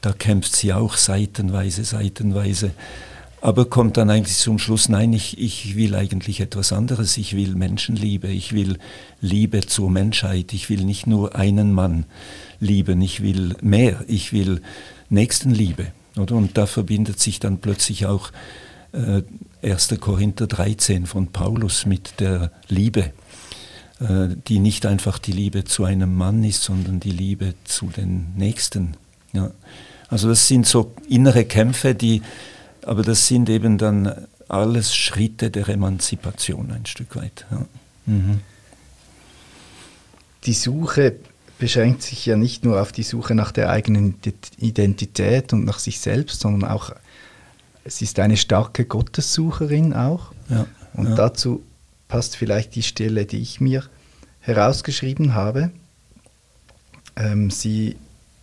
Da kämpft sie auch seitenweise, seitenweise. Aber kommt dann eigentlich zum Schluss, nein, ich, ich will eigentlich etwas anderes. Ich will Menschenliebe, ich will Liebe zur Menschheit, ich will nicht nur einen Mann lieben, ich will mehr, ich will Nächstenliebe. Oder? Und da verbindet sich dann plötzlich auch 1. Äh, Korinther 13 von Paulus mit der Liebe, äh, die nicht einfach die Liebe zu einem Mann ist, sondern die Liebe zu den Nächsten. Ja. Also das sind so innere Kämpfe, die, aber das sind eben dann alles Schritte der Emanzipation ein Stück weit. Ja. Mhm. Die Suche beschränkt sich ja nicht nur auf die Suche nach der eigenen Identität und nach sich selbst, sondern auch sie ist eine starke Gottessucherin auch. Ja, und ja. dazu passt vielleicht die Stelle, die ich mir herausgeschrieben habe. Ähm, sie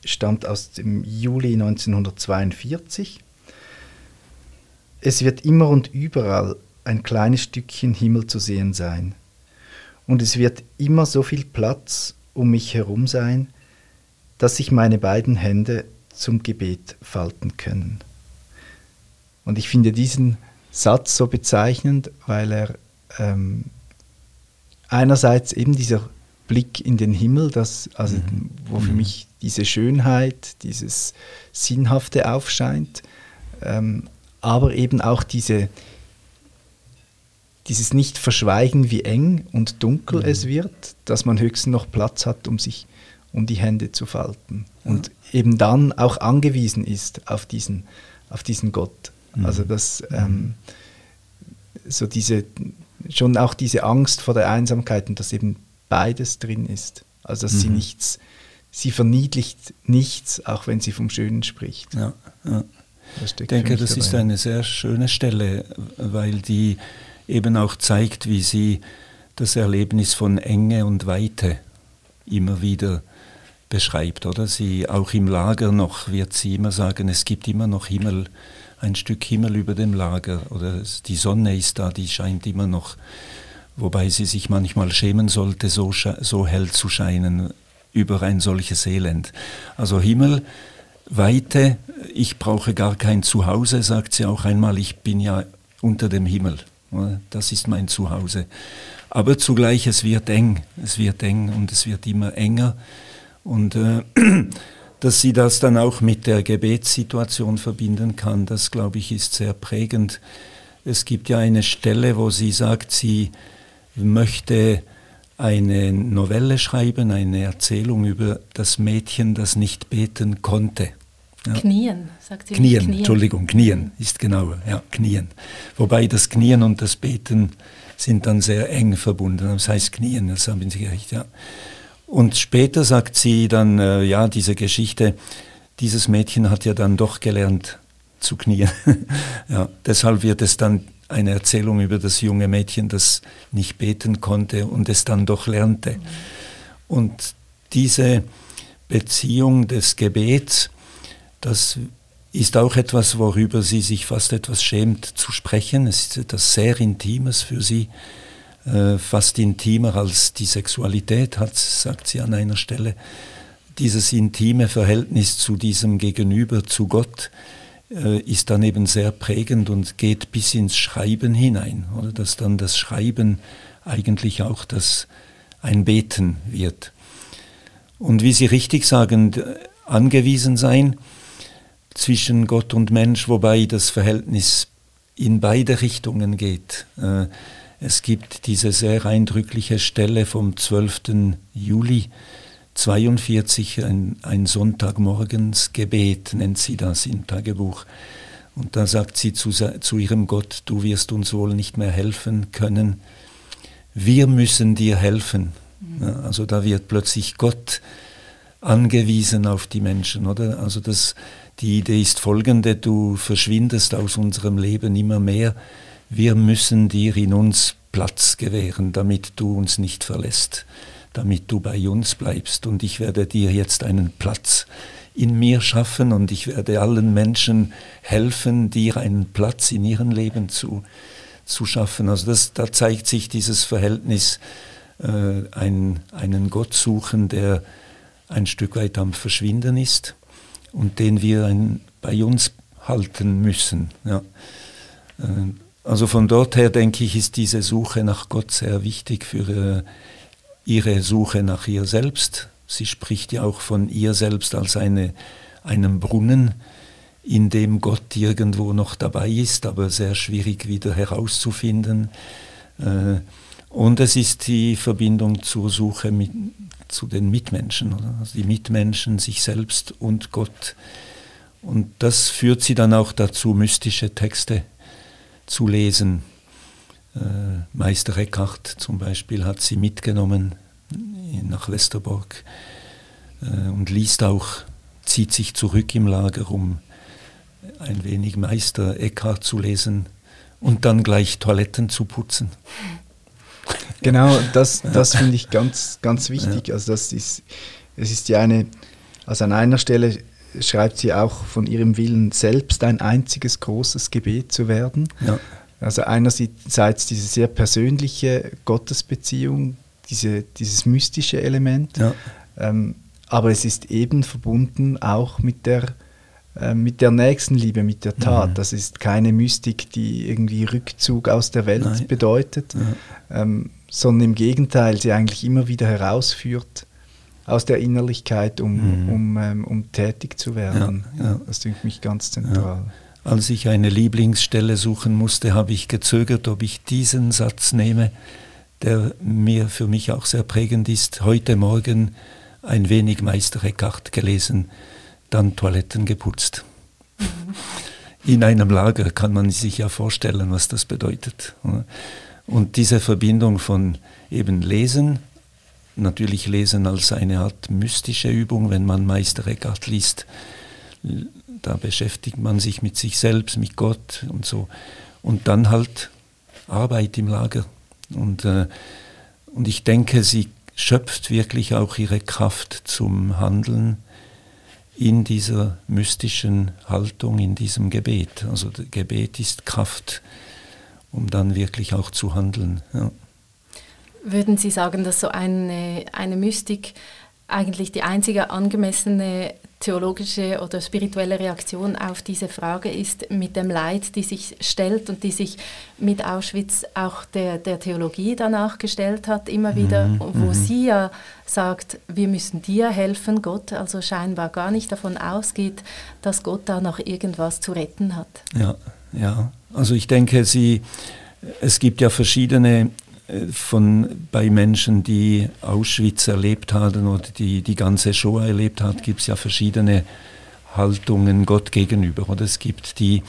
stammt aus dem Juli 1942. Es wird immer und überall ein kleines Stückchen Himmel zu sehen sein. Und es wird immer so viel Platz um mich herum sein, dass sich meine beiden Hände zum Gebet falten können. Und ich finde diesen Satz so bezeichnend, weil er ähm, einerseits eben dieser Blick in den Himmel, das, also mhm. wo für mhm. mich diese Schönheit, dieses Sinnhafte aufscheint, ähm, aber eben auch diese, dieses Nicht-Verschweigen, wie eng und dunkel mhm. es wird, dass man höchstens noch Platz hat, um sich um die Hände zu falten. Ja. Und eben dann auch angewiesen ist auf diesen, auf diesen Gott. Mhm. Also dass ähm, so diese, schon auch diese Angst vor der Einsamkeit und dass eben beides drin ist. Also dass mhm. sie nichts, sie verniedlicht nichts, auch wenn sie vom Schönen spricht. Ja, ja. Ich denke, das dabei. ist eine sehr schöne Stelle, weil die eben auch zeigt, wie sie das Erlebnis von Enge und Weite immer wieder beschreibt, oder? Sie auch im Lager noch wird sie immer sagen, es gibt immer noch Himmel ein Stück Himmel über dem Lager oder die Sonne ist da, die scheint immer noch, wobei sie sich manchmal schämen sollte, so, so hell zu scheinen über ein solches Elend. Also Himmel, Weite, ich brauche gar kein Zuhause, sagt sie auch einmal, ich bin ja unter dem Himmel. Das ist mein Zuhause. Aber zugleich, es wird eng, es wird eng und es wird immer enger. Und äh, dass sie das dann auch mit der Gebetssituation verbinden kann, das glaube ich ist sehr prägend. Es gibt ja eine Stelle, wo sie sagt, sie möchte eine Novelle schreiben, eine Erzählung über das Mädchen, das nicht beten konnte. Ja. Knien, sagt sie. Knien, knien, Entschuldigung, knien ist genauer, ja, knien. Wobei das Knien und das Beten sind dann sehr eng verbunden. Das heißt Knien, das haben Sie recht, ja. Und später sagt sie dann, äh, ja, diese Geschichte, dieses Mädchen hat ja dann doch gelernt zu knien. ja, deshalb wird es dann eine Erzählung über das junge Mädchen, das nicht beten konnte und es dann doch lernte. Und diese Beziehung des Gebets, das ist auch etwas, worüber sie sich fast etwas schämt zu sprechen. Es ist etwas sehr Intimes für sie, äh, fast intimer als die Sexualität hat, sagt sie an einer Stelle. Dieses intime Verhältnis zu diesem Gegenüber, zu Gott, äh, ist dann eben sehr prägend und geht bis ins Schreiben hinein, oder dass dann das Schreiben eigentlich auch das ein Beten wird. Und wie Sie richtig sagen, angewiesen sein zwischen Gott und Mensch, wobei das Verhältnis in beide Richtungen geht. Äh, es gibt diese sehr eindrückliche Stelle vom 12. Juli 42, ein, ein Sonntagmorgensgebet nennt sie das im Tagebuch. Und da sagt sie zu, zu ihrem Gott, du wirst uns wohl nicht mehr helfen können, wir müssen dir helfen. Mhm. Ja, also da wird plötzlich Gott angewiesen auf die Menschen, oder? Also das, die Idee ist folgende, du verschwindest aus unserem Leben immer mehr, wir müssen dir in uns Platz gewähren, damit du uns nicht verlässt damit du bei uns bleibst. Und ich werde dir jetzt einen Platz in mir schaffen und ich werde allen Menschen helfen, dir einen Platz in ihrem Leben zu, zu schaffen. Also das, da zeigt sich dieses Verhältnis, äh, ein, einen Gott suchen, der ein Stück weit am Verschwinden ist und den wir ein, bei uns halten müssen. Ja. Äh, also von dort her denke ich, ist diese Suche nach Gott sehr wichtig für äh, ihre Suche nach ihr selbst. Sie spricht ja auch von ihr selbst als eine, einem Brunnen, in dem Gott irgendwo noch dabei ist, aber sehr schwierig wieder herauszufinden. Äh, und es ist die Verbindung zur Suche mit, zu den Mitmenschen? Also die Mitmenschen, sich selbst und Gott. Und das führt sie dann auch dazu, mystische Texte lesen. Äh, Meister Eckhart zum Beispiel hat sie mitgenommen nach Westerbork äh, und liest auch, zieht sich zurück im Lager, um ein wenig Meister Eckhart zu lesen und dann gleich Toiletten zu putzen. Genau, das, das finde ich ganz, ganz wichtig. Ja. Also das ist, es ist ja eine, also an einer Stelle schreibt sie auch von ihrem Willen selbst ein einziges großes Gebet zu werden. Ja. Also einerseits diese sehr persönliche Gottesbeziehung, diese, dieses mystische Element, ja. ähm, aber es ist eben verbunden auch mit der, äh, mit der Nächstenliebe, mit der Tat. Mhm. Das ist keine Mystik, die irgendwie Rückzug aus der Welt Nein. bedeutet, ja. ähm, sondern im Gegenteil, sie eigentlich immer wieder herausführt aus der Innerlichkeit, um, mhm. um, ähm, um tätig zu werden. Ja, das denke mich ganz zentral. Als ich eine Lieblingsstelle suchen musste, habe ich gezögert, ob ich diesen Satz nehme, der mir für mich auch sehr prägend ist. Heute Morgen ein wenig Meister Eckhart gelesen, dann Toiletten geputzt. In einem Lager kann man sich ja vorstellen, was das bedeutet. Und diese Verbindung von eben Lesen, natürlich Lesen als eine Art mystische Übung, wenn man Meister Eckhart liest, da beschäftigt man sich mit sich selbst, mit Gott und so. Und dann halt Arbeit im Lager. Und, äh, und ich denke, sie schöpft wirklich auch ihre Kraft zum Handeln in dieser mystischen Haltung, in diesem Gebet. Also Gebet ist Kraft, um dann wirklich auch zu handeln. Ja. Würden Sie sagen, dass so eine, eine Mystik eigentlich die einzige angemessene theologische oder spirituelle Reaktion auf diese Frage ist mit dem Leid, die sich stellt und die sich mit Auschwitz auch der, der Theologie danach gestellt hat, immer wieder, mhm, wo mhm. sie ja sagt, wir müssen dir helfen, Gott, also scheinbar gar nicht davon ausgeht, dass Gott da noch irgendwas zu retten hat. Ja, ja. Also ich denke, sie, es gibt ja verschiedene von bei Menschen, die Auschwitz erlebt haben oder die die ganze Shoah erlebt haben, gibt es ja verschiedene Haltungen Gott gegenüber. Oder es gibt die,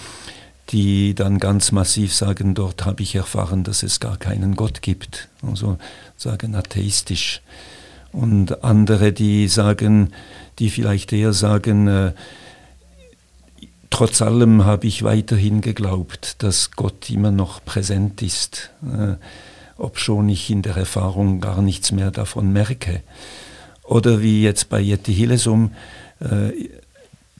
die dann ganz massiv sagen, dort habe ich erfahren, dass es gar keinen Gott gibt. Also sagen atheistisch. Und andere, die sagen, die vielleicht eher sagen, äh, trotz allem habe ich weiterhin geglaubt, dass Gott immer noch präsent ist. Äh, obschon ich in der Erfahrung gar nichts mehr davon merke. Oder wie jetzt bei Yeti Hillesum, äh,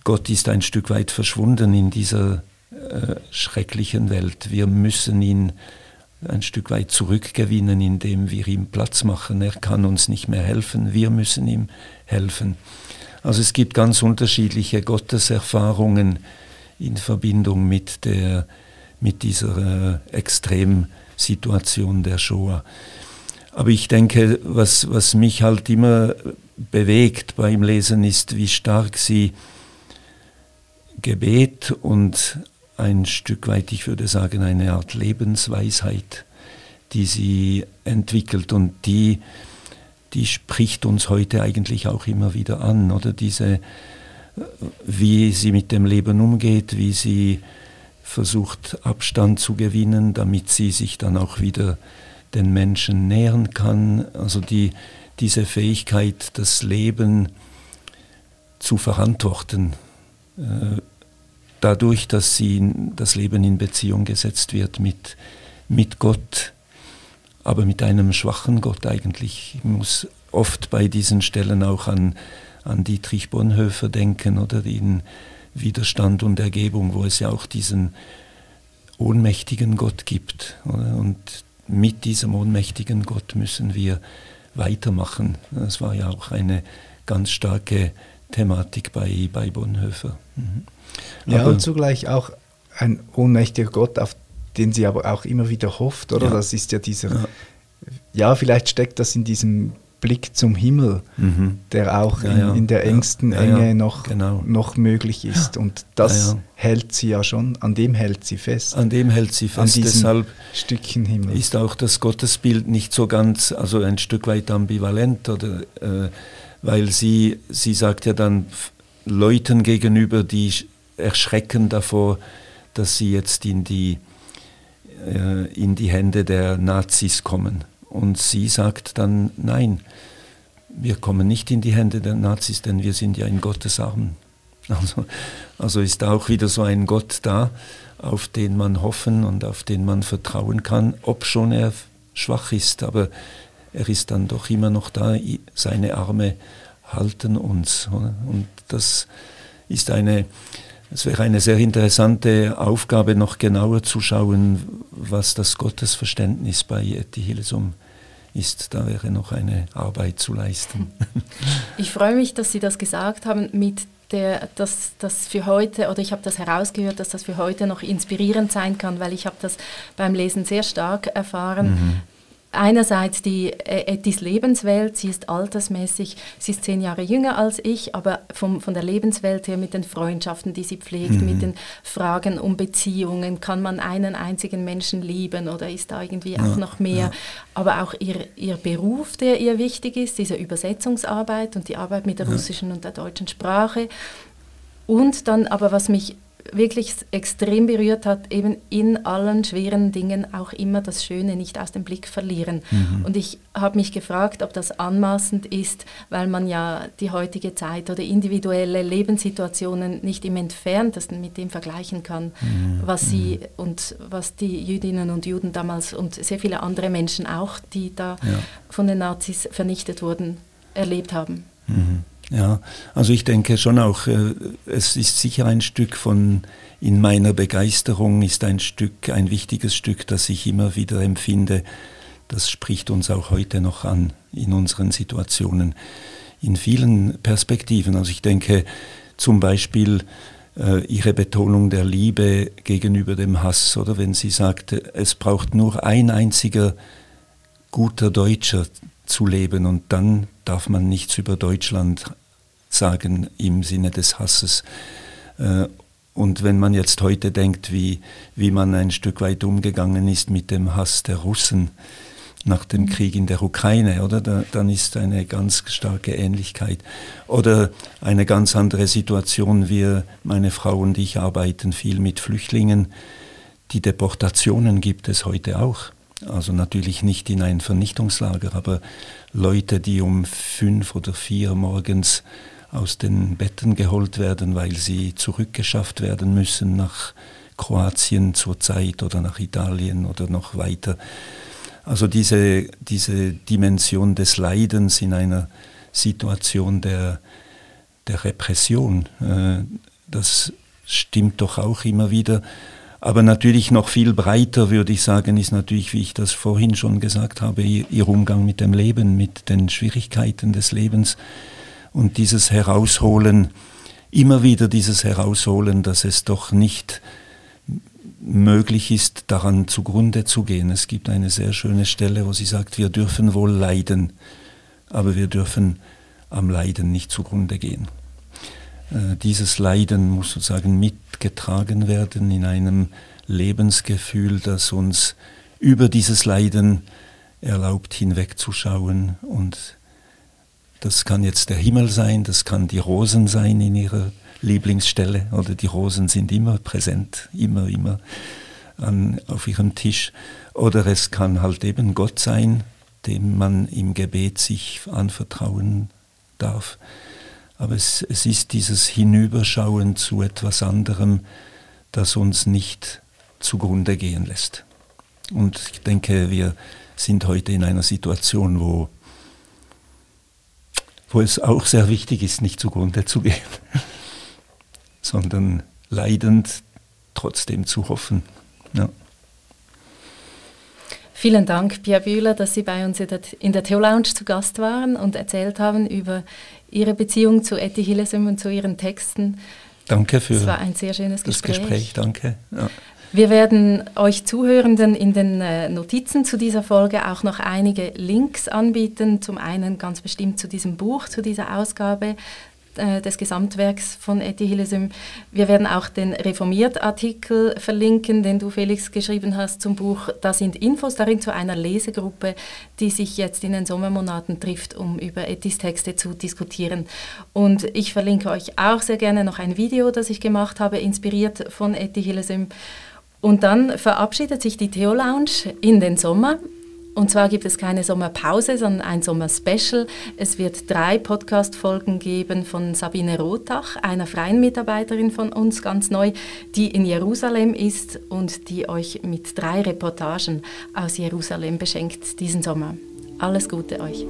Gott ist ein Stück weit verschwunden in dieser äh, schrecklichen Welt. Wir müssen ihn ein Stück weit zurückgewinnen, indem wir ihm Platz machen. Er kann uns nicht mehr helfen, wir müssen ihm helfen. Also es gibt ganz unterschiedliche Gotteserfahrungen in Verbindung mit, der, mit dieser äh, extrem Situation der Shoah. Aber ich denke, was, was mich halt immer bewegt beim Lesen ist, wie stark sie Gebet und ein Stück weit, ich würde sagen, eine Art Lebensweisheit, die sie entwickelt und die, die spricht uns heute eigentlich auch immer wieder an, oder diese, wie sie mit dem Leben umgeht, wie sie versucht Abstand zu gewinnen, damit sie sich dann auch wieder den Menschen nähern kann. Also die, diese Fähigkeit, das Leben zu verantworten, äh, dadurch, dass sie das Leben in Beziehung gesetzt wird mit, mit Gott, aber mit einem schwachen Gott eigentlich. Ich muss oft bei diesen Stellen auch an, an Dietrich Bonhoeffer denken oder den Widerstand und Ergebung, wo es ja auch diesen ohnmächtigen Gott gibt. Und mit diesem ohnmächtigen Gott müssen wir weitermachen. Das war ja auch eine ganz starke Thematik bei, bei Bonhoeffer. Mhm. Ja, und zugleich auch ein ohnmächtiger Gott, auf den sie aber auch immer wieder hofft, oder? Ja. Das ist ja dieser, ja. ja, vielleicht steckt das in diesem Blick zum Himmel, mhm. der auch ja, in, in, der engsten Enge noch, genau. noch möglich ist. Und das hält sie ja schon, an dem hält sie fest. An dem hält sie fest. Deshalb Stückchen Himmel. ist auch das Gottesbild nicht so ganz, also ein Stück weit ambivalent, oder, äh, weil sie, sie sagt ja dann Leuten gegenüber, die erschrecken davor, dass sie jetzt in die, äh, in die Hände der Nazis kommen. Und sie sagt dann, nein, wir kommen nicht in die Hände der Nazis, denn wir sind ja in Gottes Armen. Also, also ist auch wieder so ein Gott da, auf den man hoffen und auf den man vertrauen kann, ob schon er schwach ist, aber er ist dann doch immer noch da, seine Arme halten uns. Und das ist eine, es wäre eine sehr interessante Aufgabe, noch genauer zu schauen, was das Gottesverständnis bei Etty Hillesum ist, da wäre noch eine Arbeit zu leisten. Ich freue mich, dass Sie das gesagt haben mit der, dass das für heute, oder ich habe das herausgehört, dass das für heute noch inspirierend sein kann, weil ich habe das beim Lesen sehr stark erfahren, mhm einerseits die äh, Ettis Lebenswelt, sie ist altersmäßig, sie ist zehn Jahre jünger als ich, aber vom, von der Lebenswelt her mit den Freundschaften, die sie pflegt, mhm. mit den Fragen um Beziehungen, kann man einen einzigen Menschen lieben oder ist da irgendwie ja, auch noch mehr, ja. aber auch ihr, ihr Beruf, der ihr wichtig ist, diese Übersetzungsarbeit und die Arbeit mit der ja. russischen und der deutschen Sprache. Und dann aber, was mich wirklich extrem berührt hat, eben in allen schweren Dingen auch immer das Schöne nicht aus dem Blick verlieren. Mhm. Und ich habe mich gefragt, ob das anmaßend ist, weil man ja die heutige Zeit oder individuelle Lebenssituationen nicht im entferntesten mit dem vergleichen kann, mhm. was sie mhm. und was die Jüdinnen und Juden damals und sehr viele andere Menschen auch, die da ja. von den Nazis vernichtet wurden, erlebt haben. Mhm. Ja, also ich denke schon auch, äh, es ist sicher ein Stück von, in meiner Begeisterung ist ein Stück, ein wichtiges Stück, das ich immer wieder empfinde. Das spricht uns auch heute noch an in unseren Situationen, in vielen Perspektiven. Also ich denke, zum Beispiel äh, ihre Betonung der Liebe gegenüber dem Hass, oder wenn sie sagte, es braucht nur ein einziger guter Deutscher zu leben und dann darf man nichts über Deutschland sagen im Sinne des Hasses. Äh, und wenn man jetzt heute denkt, wie, wie man ein Stück weit umgegangen ist mit dem Hass der Russen, nach dem Krieg in der Ukraine, oder? Da, dann ist eine ganz starke Ähnlichkeit. Oder eine ganz andere Situation. Wir, meine Frau und ich, arbeiten viel mit Flüchtlingen. Die Deportationen gibt es heute auch. Also natürlich nicht in ein Vernichtungslager, aber Leute, die um fünf oder vier morgens aus den Betten geholt werden, weil sie zurückgeschafft werden müssen nach Kroatien zurzeit oder nach Italien oder noch weiter. Also diese, diese Dimension des Leidens in einer Situation der, der Repression, äh, das stimmt doch auch immer wieder. Aber natürlich noch viel breiter, würde ich sagen, ist natürlich, wie ich das vorhin schon gesagt habe, ihr Umgang mit dem Leben, mit den Schwierigkeiten des Lebens und dieses Herausholen, immer wieder dieses Herausholen, dass es doch nicht möglich ist, daran zugrunde zu gehen. Es gibt eine sehr schöne Stelle, wo sie sagt, wir dürfen wohl leiden, aber wir dürfen am Leiden nicht zugrunde gehen. Äh, dieses Leiden muss sozusagen mitgetragen werden in einem Lebensgefühl, das uns über dieses Leiden erlaubt hinwegzuschauen. Und das kann jetzt der Himmel sein, das kann die Rosen sein in ihrer Lieblingsstelle oder die Rosen sind immer präsent, immer, immer an, auf ihrem Tisch. Oder es kann halt eben Gott sein, dem man im Gebet sich anvertrauen darf. Aber es, es ist dieses Hinüberschauen zu etwas anderem, das uns nicht zugrunde gehen lässt. Und ich denke, wir sind heute in einer Situation, wo, wo es auch sehr wichtig ist, nicht zugrunde zu gehen sondern leidend trotzdem zu hoffen. Ja. Vielen Dank, Pierre Bühler, dass Sie bei uns in der Theo-Lounge zu Gast waren und erzählt haben über Ihre Beziehung zu Etty Hillesum und zu Ihren Texten. Danke für das war ein sehr schönes Gespräch. das Gespräch. Danke. Ja. Wir werden euch Zuhörenden in den äh, Notizen zu dieser Folge auch noch einige Links anbieten. Zum einen ganz bestimmt zu diesem Buch, zu dieser Ausgabe, äh, des Gesamtwerks von Etty Hillesum. Wir werden auch den Reformiert-Artikel verlinken, den du, Felix, geschrieben hast zum Buch. Da sind Infos darin zu einer Lesegruppe, die sich jetzt in den Sommermonaten trifft, um über Ettys Texte zu diskutieren. Und ich verlinke euch auch sehr gerne noch ein Video, das ich gemacht habe, inspiriert von Etty Hillesum. Und dann verabschiedet sich die Theo Lounge in den Sommer. Und zwar gibt es keine Sommerpause, sondern ein Sommerspecial. Es wird drei Podcast-Folgen geben von Sabine Rothach, einer freien Mitarbeiterin von uns, ganz neu, die in Jerusalem ist und die euch mit drei Reportagen aus Jerusalem beschenkt diesen Sommer. Alles Gute euch.